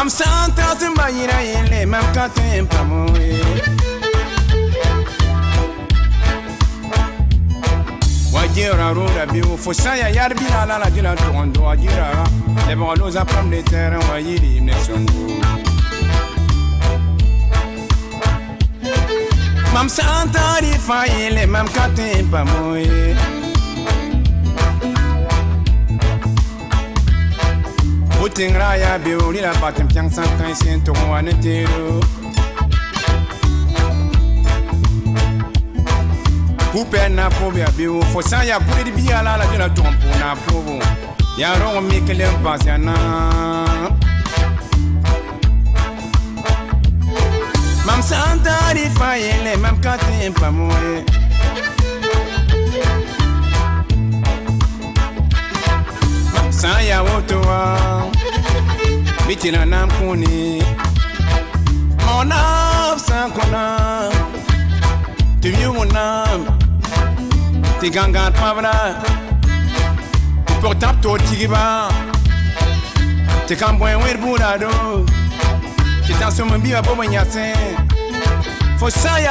Mam santa se bayira yele mam katen pamoe Wajira rura biu fosaya yarbi la la la jila tondo wajira Le bolo za pam de terre wajiri ne songo Mam santa ri fa yele mam katen pamoe Putin raya biuri la batin piang sang kai sin tung wan tiru Kupe na pobia biu fosa ya kuri di biya la la jina tumpu na probu Ya rongo mikele mpasya na Mam santari fayele mam katin pamoye moe San ya wotoa Bitina nam kuni Mon âme sans Tu vieux mon âme pavra portap to tigiba. Ti kan buen wer burado Ti tan so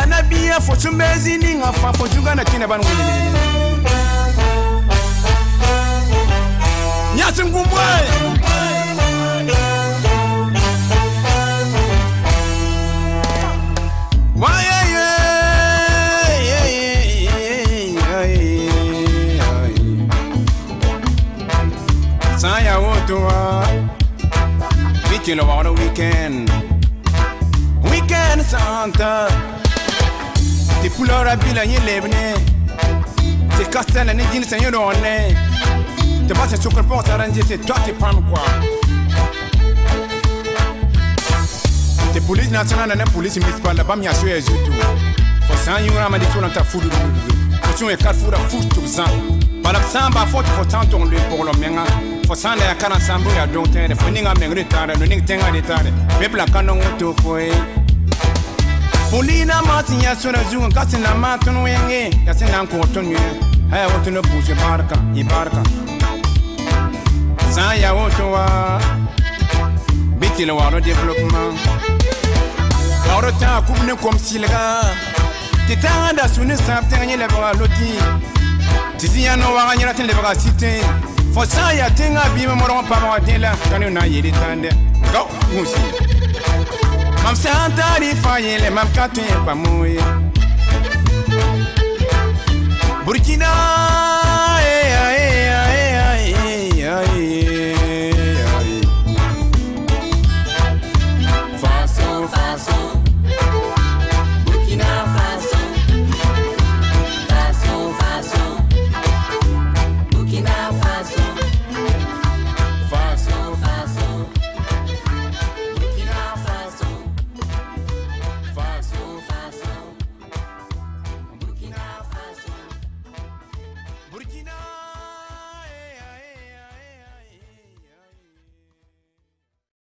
na ninga fa fo juga na tour. We chill over the weekend. Weekend Santa. Ti pulora bila yin lebne. Ti kastana ni jin sen yorone. Ti basa sukar po saranje se toi ti pam kwa. Ti police nationale na police municipale ba mi asue ezutu. Fo san yura ma di tuna ta fudu dudu. Fo tun e kar fuda fudu zan. Balak samba fo ti fo tanton le pour. Fo san ya kana sambu ya don tere fo ninga mengre tare no ning tenga de tare. Bebla kanon to koe Polina mati ya sura zunga kasi na matun wenge ya sina ko ton ye haya wotu no buje barka i barka. San ya wotu wa. Biti le waro development. Waro ta kubne kom silga ti tanga da suni sap tanga nye le baga loti ti si ya fo sã n yaa tẽngã bɩɩmã modg n pama wa la tõnd na n yeele dɛ ga gũusi mam sã n taarɩ fãa mam ka burkina. Burkina